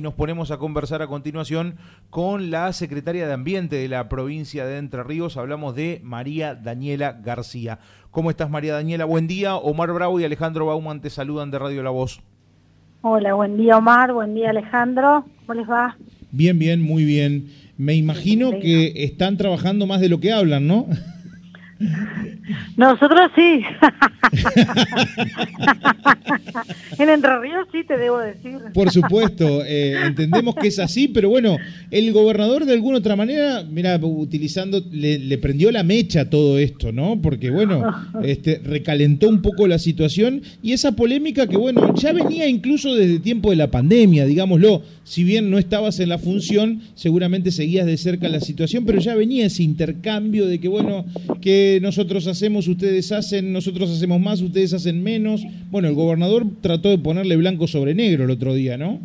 Nos ponemos a conversar a continuación con la secretaria de Ambiente de la provincia de Entre Ríos. Hablamos de María Daniela García. ¿Cómo estás, María Daniela? Buen día. Omar Bravo y Alejandro Bauman te saludan de Radio La Voz. Hola, buen día, Omar. Buen día, Alejandro. ¿Cómo les va? Bien, bien, muy bien. Me imagino que están trabajando más de lo que hablan, ¿no? Nosotros sí. en Entre Ríos sí te debo decir. Por supuesto, eh, entendemos que es así, pero bueno, el gobernador de alguna otra manera, mira, utilizando, le, prendió la mecha a todo esto, ¿no? Porque bueno, este, recalentó un poco la situación y esa polémica que bueno, ya venía incluso desde tiempo de la pandemia, digámoslo, si bien no estabas en la función, seguramente seguías de cerca la situación, pero ya venía ese intercambio de que bueno, que nosotros hacemos, ustedes hacen, nosotros hacemos más, ustedes hacen menos. Bueno, el gobernador trató de ponerle blanco sobre negro el otro día, ¿no?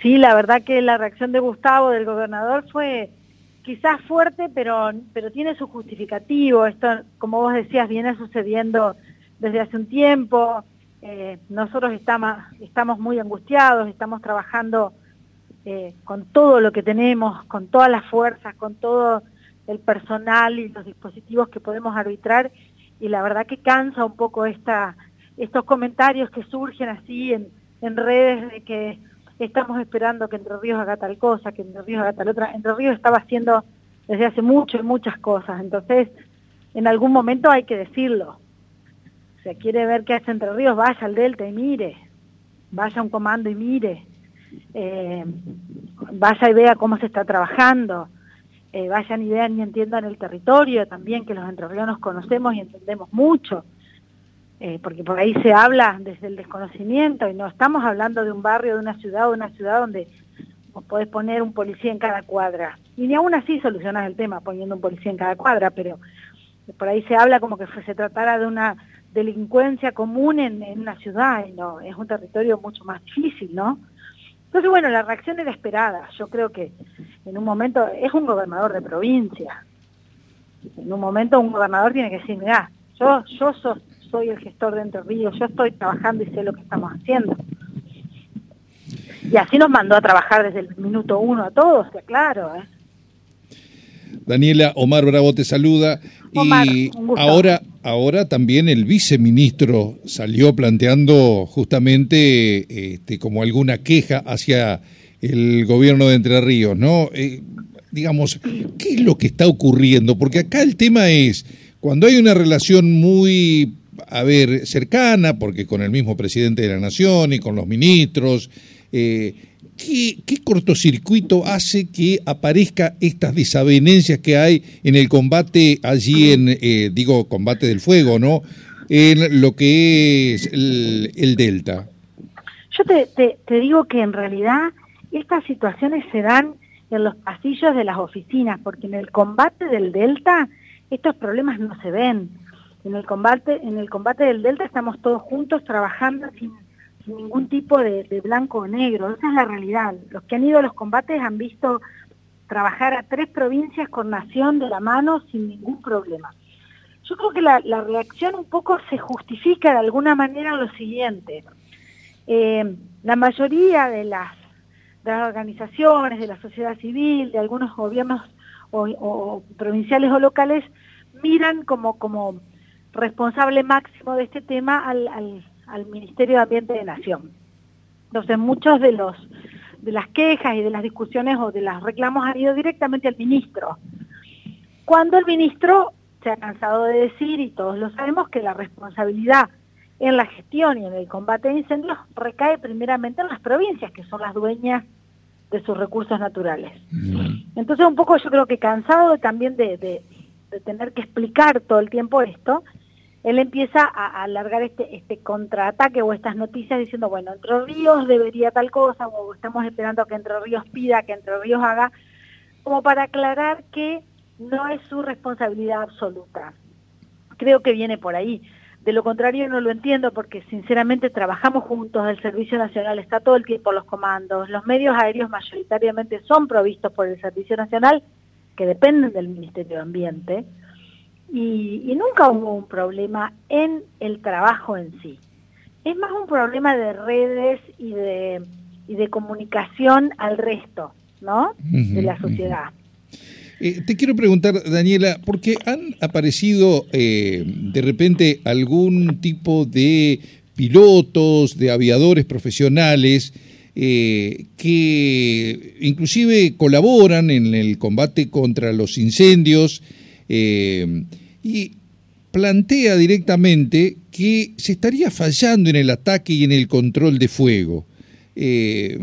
Sí, la verdad que la reacción de Gustavo, del gobernador, fue quizás fuerte, pero, pero tiene su justificativo. Esto, como vos decías, viene sucediendo desde hace un tiempo. Eh, nosotros estamos, estamos muy angustiados, estamos trabajando eh, con todo lo que tenemos, con todas las fuerzas, con todo el personal y los dispositivos que podemos arbitrar y la verdad que cansa un poco esta, estos comentarios que surgen así en, en redes de que estamos esperando que Entre Ríos haga tal cosa, que Entre Ríos haga tal otra. Entre Ríos estaba haciendo desde hace mucho y muchas cosas, entonces en algún momento hay que decirlo. Si quiere ver qué hace Entre Ríos, vaya al Delta y mire, vaya a un comando y mire, eh, vaya y vea cómo se está trabajando eh, vayan y vean y entiendan el territorio también, que los entrerrianos conocemos y entendemos mucho, eh, porque por ahí se habla desde el desconocimiento y no estamos hablando de un barrio, de una ciudad de una ciudad donde podés poner un policía en cada cuadra. Y ni aún así solucionas el tema poniendo un policía en cada cuadra, pero por ahí se habla como que se tratara de una delincuencia común en, en una ciudad y no, es un territorio mucho más difícil, ¿no? Entonces, bueno, la reacción era esperada. Yo creo que en un momento es un gobernador de provincia. En un momento un gobernador tiene que decir, mira, yo, yo soy el gestor de Entre Ríos, yo estoy trabajando y sé lo que estamos haciendo. Y así nos mandó a trabajar desde el minuto uno a todos, que claro. ¿eh? Daniela, Omar Bravo te saluda. y ahora, ahora también el viceministro salió planteando justamente este, como alguna queja hacia el gobierno de Entre Ríos, ¿no? Eh, digamos, ¿qué es lo que está ocurriendo? Porque acá el tema es, cuando hay una relación muy, a ver, cercana, porque con el mismo presidente de la Nación y con los ministros, eh, ¿qué, cortocircuito hace que aparezca estas desavenencias que hay en el combate allí en, eh, digo, combate del fuego, ¿no? En lo que es el, Delta. Yo te, te, digo que en realidad estas situaciones se dan en los pasillos de las oficinas, porque en el combate del Delta estos problemas no se ven. En el combate, en el combate del Delta estamos todos juntos trabajando sin ningún tipo de, blanco o negro. Esa es la realidad. Los que han ido a los combates han visto trabajar a tres provincias con nación de la mano sin ningún problema. Yo creo que la, reacción un poco se justifica de alguna manera en lo siguiente. Eh, la mayoría de las, organizaciones, de la sociedad civil, de algunos gobiernos provinciales o locales, miran como, como responsable máximo de este tema al, al Ministerio de Ambiente de Nación. Entonces, muchos de los de las quejas y de las discusiones o de los reclamos han ido directamente al ministro. Cuando el ministro se ha cansado de decir, y todos lo sabemos, que la responsabilidad en la gestión y en el combate de incendios recae primeramente en las provincias, que son las dueñas de sus recursos naturales. Entonces, un poco yo creo que cansado también de, de tener que explicar todo el tiempo esto, él empieza a, alargar este, este contraataque o estas noticias diciendo, bueno, Entre Ríos debería tal cosa, o estamos esperando que Entre Ríos pida, que Entre Ríos haga, como para aclarar que no es su responsabilidad absoluta. Creo que viene por ahí. De lo contrario no lo entiendo porque sinceramente trabajamos juntos, el Servicio Nacional está todo el tiempo los comandos, los medios aéreos mayoritariamente son provistos por el Servicio Nacional, que dependen del Ministerio de Ambiente, y, nunca hubo un problema en el trabajo en sí. Es más un problema de redes y de y de comunicación al resto, ¿no? de la sociedad. Eh, te quiero preguntar, Daniela, porque han aparecido eh, de repente algún tipo de pilotos, de aviadores profesionales eh, que inclusive colaboran en el combate contra los incendios y plantea directamente que se estaría fallando en el ataque y en el control de fuego. Eh,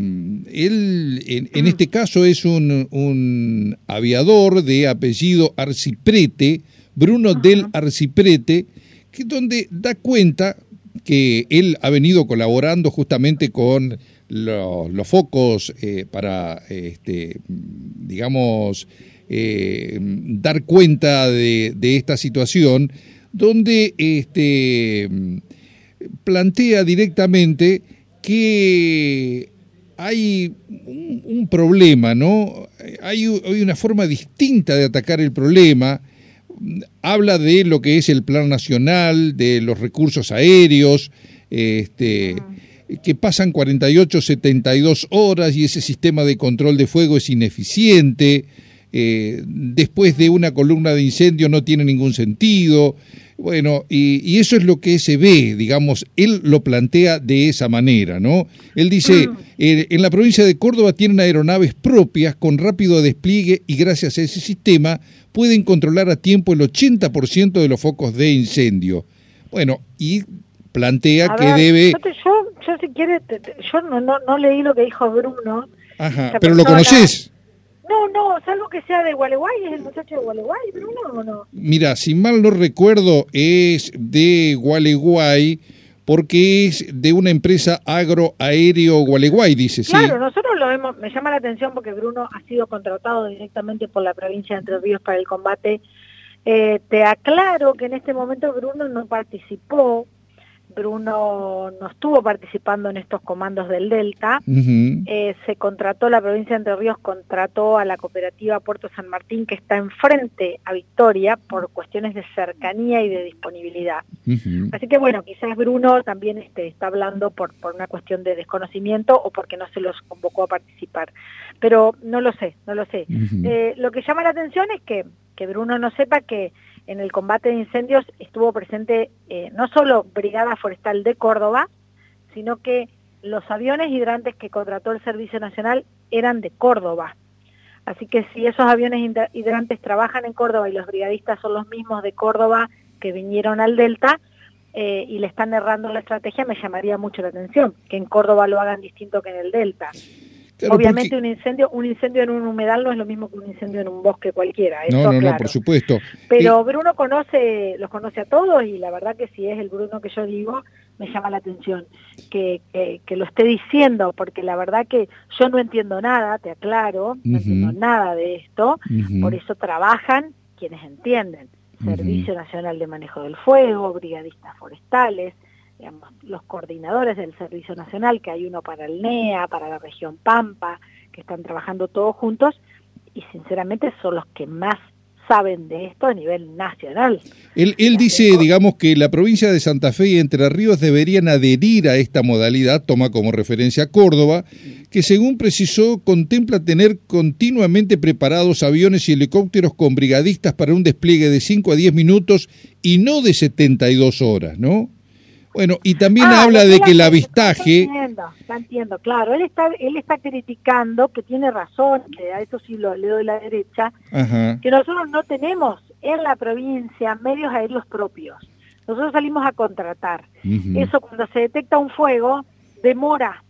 él, en, este caso, es un, aviador de apellido Arciprete, Bruno del Arciprete, que donde da cuenta que él ha venido colaborando justamente con los focos eh, para, este, digamos, eh, dar cuenta de, de, esta situación, donde este, plantea directamente que hay un, problema, ¿no? Hay, una forma distinta de atacar el problema. Habla de lo que es el plan nacional, de los recursos aéreos, este, que pasan 48, 72 horas y ese sistema de control de fuego es ineficiente. Eh, después de una columna de incendio no tiene ningún sentido. Bueno, y, eso es lo que se ve, digamos, él lo plantea de esa manera, ¿no? Él dice, mm. eh, en la provincia de Córdoba tienen aeronaves propias con rápido despliegue y gracias a ese sistema pueden controlar a tiempo el 80% de los focos de incendio. Bueno, y plantea que debe... Yo, yo, si quieres, yo no, no, no leí lo que dijo Bruno. Ajá, pero lo conoces. No, no, salvo que sea de Gualeguay, es el muchacho de Gualeguay, Bruno o no. Mira, si mal no recuerdo, es de Gualeguay porque es de una empresa agroaéreo Gualeguay, dice, sí. Claro, nosotros lo vemos, me llama la atención porque Bruno ha sido contratado directamente por la provincia de Entre Ríos para el combate. Eh, te aclaro que en este momento Bruno no participó Bruno no estuvo participando en estos comandos del Delta. Eh, se contrató, la provincia de Entre Ríos contrató a la cooperativa Puerto San Martín, que está enfrente a Victoria, por cuestiones de cercanía y de disponibilidad. Así que bueno, quizás Bruno también este, está hablando por, por una cuestión de desconocimiento o porque no se los convocó a participar. Pero no lo sé, no lo sé. Eh, lo que llama la atención es que, que Bruno no sepa que en el combate de incendios estuvo presente eh, no solo Brigada Forestal de Córdoba, sino que los aviones hidrantes que contrató el Servicio Nacional eran de Córdoba. Así que si esos aviones hidrantes trabajan en Córdoba y los brigadistas son los mismos de Córdoba que vinieron al Delta eh, y le están errando la estrategia, me llamaría mucho la atención, que en Córdoba lo hagan distinto que en el Delta. Obviamente un incendio, un incendio en un humedal no es lo mismo que un incendio en un bosque cualquiera. no, no, no, por supuesto. Pero Bruno conoce, los conoce a todos y la verdad que si es el Bruno que yo digo, me llama la atención que, que, lo esté diciendo, porque la verdad que yo no entiendo nada, te aclaro, no entiendo nada de esto, por eso trabajan quienes entienden. Servicio Nacional de Manejo del Fuego, brigadistas forestales, los coordinadores del Servicio Nacional, que hay uno para el NEA, para la región Pampa, que están trabajando todos juntos y sinceramente son los que más saben de esto a nivel nacional. Él, él dice, digamos, que la provincia de Santa Fe y Entre Ríos deberían adherir a esta modalidad, toma como referencia Córdoba, que según precisó contempla tener continuamente preparados aviones y helicópteros con brigadistas para un despliegue de 5 a 10 minutos y no de 72 horas, ¿no? Bueno, y también ah, habla de que el avistaje... Entiendo, entiendo, claro. Él está, él está criticando, que tiene razón, que a eso sí lo, le doy la derecha, que nosotros no tenemos en la provincia medios aéreos propios. Nosotros salimos a contratar. Eso cuando se detecta un fuego, demora,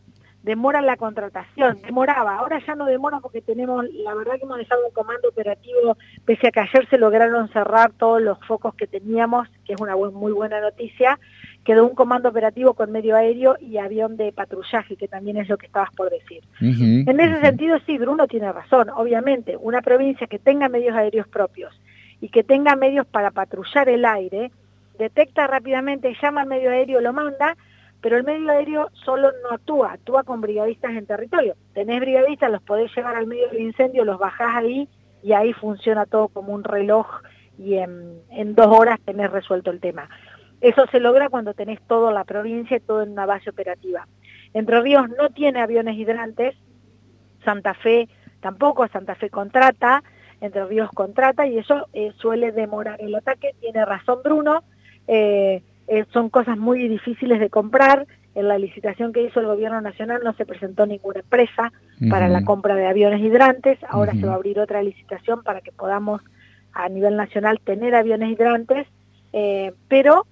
demora la contratación, demoraba, ahora ya no demora porque tenemos, la verdad que hemos dejado un comando operativo, pese a que ayer se lograron cerrar todos los focos que teníamos, que es una muy buena noticia, quedó un comando operativo con medio aéreo y avión de patrullaje, que también es lo que estabas por decir. En ese sentido, sí, Bruno tiene razón. Obviamente, una provincia que tenga medios aéreos propios y que tenga medios para patrullar el aire, detecta rápidamente, llama al medio aéreo, lo manda, pero el medio aéreo solo no actúa, actúa con brigadistas en territorio. Tenés brigadistas, los podés llevar al medio del incendio, los bajás ahí y ahí funciona todo como un reloj y en, en dos horas tenés resuelto el tema. Eso se logra cuando tenés toda la provincia y todo en una base operativa. Entre Ríos no tiene aviones hidrantes, Santa Fe tampoco, Santa Fe contrata, Entre Ríos contrata y eso eh, suele demorar el ataque, tiene razón Bruno, eh, eh, son cosas muy difíciles de comprar, en la licitación que hizo el gobierno nacional no se presentó ninguna empresa para la compra de aviones hidrantes, ahora se va a abrir otra licitación para que podamos a nivel nacional tener aviones hidrantes, pero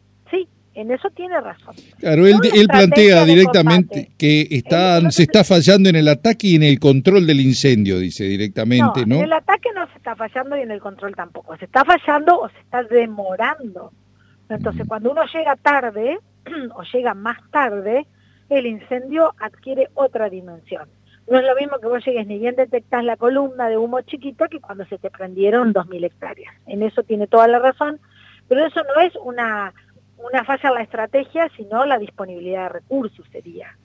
en eso tiene razón. Claro, él, plantea directamente que está, se está fallando en el ataque y en el control del incendio, dice directamente, ¿no? En el ataque no se está fallando y en el control tampoco. Se está fallando o se está demorando. Entonces, cuando uno llega tarde o llega más tarde, el incendio adquiere otra dimensión. No es lo mismo que vos llegues ni bien detectás la columna de humo chiquita que cuando se te prendieron 2.000 hectáreas. En eso tiene toda la razón, pero eso no es una una falla en la estrategia, sino la disponibilidad de recursos sería.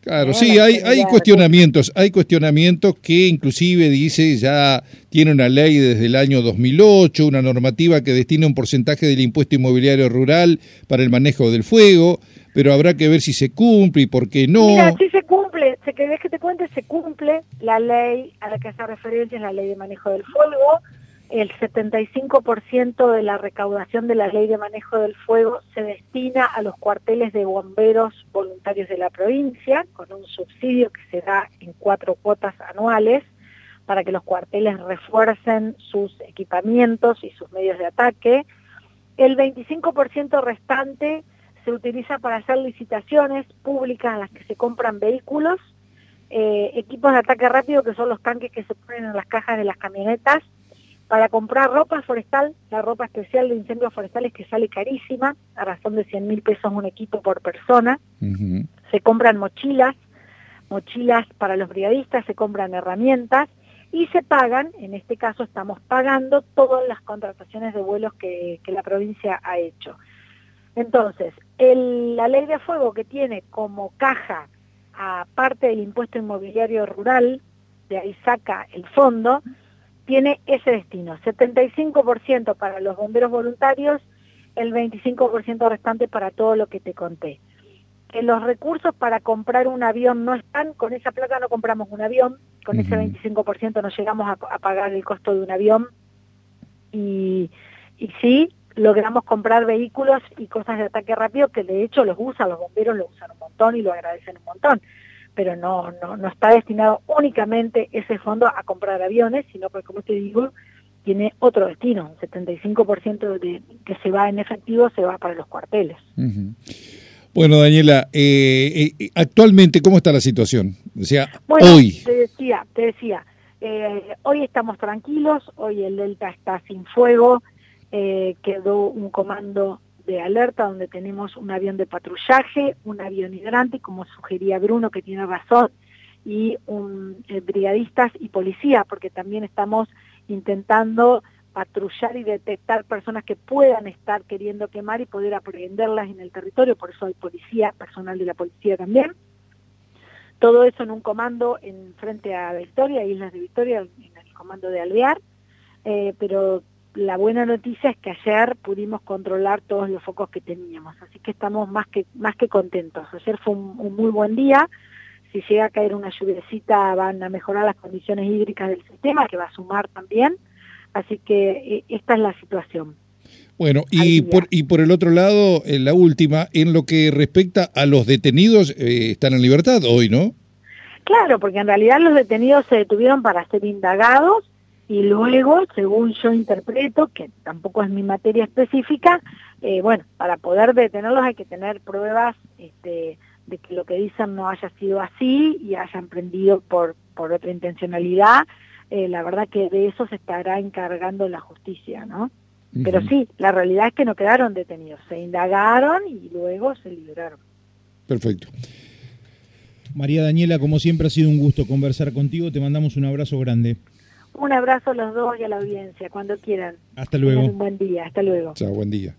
Claro, sí, hay, hay cuestionamientos, hay cuestionamientos que inclusive dice ya tiene una ley desde el año 2008, una normativa que destina un porcentaje del impuesto inmobiliario rural para el manejo del fuego, pero habrá que ver si se cumple y por qué no. Mira, si se cumple, se que te cuente, se cumple la ley a la que hace referencia es la ley de manejo del fuego, el 75% de la recaudación de la ley de manejo del fuego se destina a los cuarteles de bomberos voluntarios de la provincia, con un subsidio que se da en cuatro cuotas anuales para que los cuarteles refuercen sus equipamientos y sus medios de ataque. El 25% restante se utiliza para hacer licitaciones públicas en las que se compran vehículos, eh, equipos de ataque rápido que son los tanques que se ponen en las cajas de las camionetas, para comprar ropa forestal, la ropa especial de incendios forestales que sale carísima, a razón de 100 mil pesos un equipo por persona. Se compran mochilas, mochilas para los brigadistas, se compran herramientas y se pagan, en este caso estamos pagando todas las contrataciones de vuelos que, la provincia ha hecho. Entonces, la ley de fuego que tiene como caja a parte del impuesto inmobiliario rural, de ahí saca el fondo, tiene ese destino, 75% para los bomberos voluntarios, el 25% restante para todo lo que te conté. Que los recursos para comprar un avión no están, con esa plata no compramos un avión, con ese 25% no llegamos a, pagar el costo de un avión. Y, y sí logramos comprar vehículos y cosas de ataque rápido que de hecho los usan, los bomberos lo usan un montón y lo agradecen un montón pero no, no, no está destinado únicamente ese fondo a comprar aviones, sino que, como te digo, tiene otro destino. Un 75% de, que se va en efectivo se va para los cuarteles. Bueno, Daniela, eh, eh, actualmente, ¿cómo está la situación? O sea, hoy. Te decía, te decía, eh, hoy estamos tranquilos, hoy el Delta está sin fuego, quedó un comando de alerta donde tenemos un avión de patrullaje, un avión hidrante, como sugería Bruno, que tiene razón, y un eh, brigadistas y policía, porque también estamos intentando patrullar y detectar personas que puedan estar queriendo quemar y poder aprehenderlas en el territorio, por eso hay policía, personal de la policía también. Todo eso en un comando en frente a Victoria, Islas de Victoria, en el comando de Alvear, eh, pero la buena noticia es que ayer pudimos controlar todos los focos que teníamos, así que estamos más que, más que contentos. Ayer fue un, muy buen día, si llega a caer una lluviecita van a mejorar las condiciones hídricas del sistema, que va a sumar también, así que eh, esta es la situación. Bueno, y por, y por el otro lado, en la última, en lo que respecta a los detenidos, eh, están en libertad hoy, ¿no? Claro, porque en realidad los detenidos se detuvieron para ser indagados y luego, según yo interpreto, que tampoco es mi materia específica, eh, bueno, para poder detenerlos hay que tener pruebas este, de que lo que dicen no haya sido así y hayan prendido por, por otra intencionalidad. Eh, la verdad que de eso se estará encargando la justicia, ¿no? Pero sí, la realidad es que no quedaron detenidos, se indagaron y luego se liberaron. Perfecto. María Daniela, como siempre ha sido un gusto conversar contigo, te mandamos un abrazo grande. Un abrazo a los dos y a la audiencia, cuando quieran. Hasta luego. un buen día, hasta luego. Chao, buen día.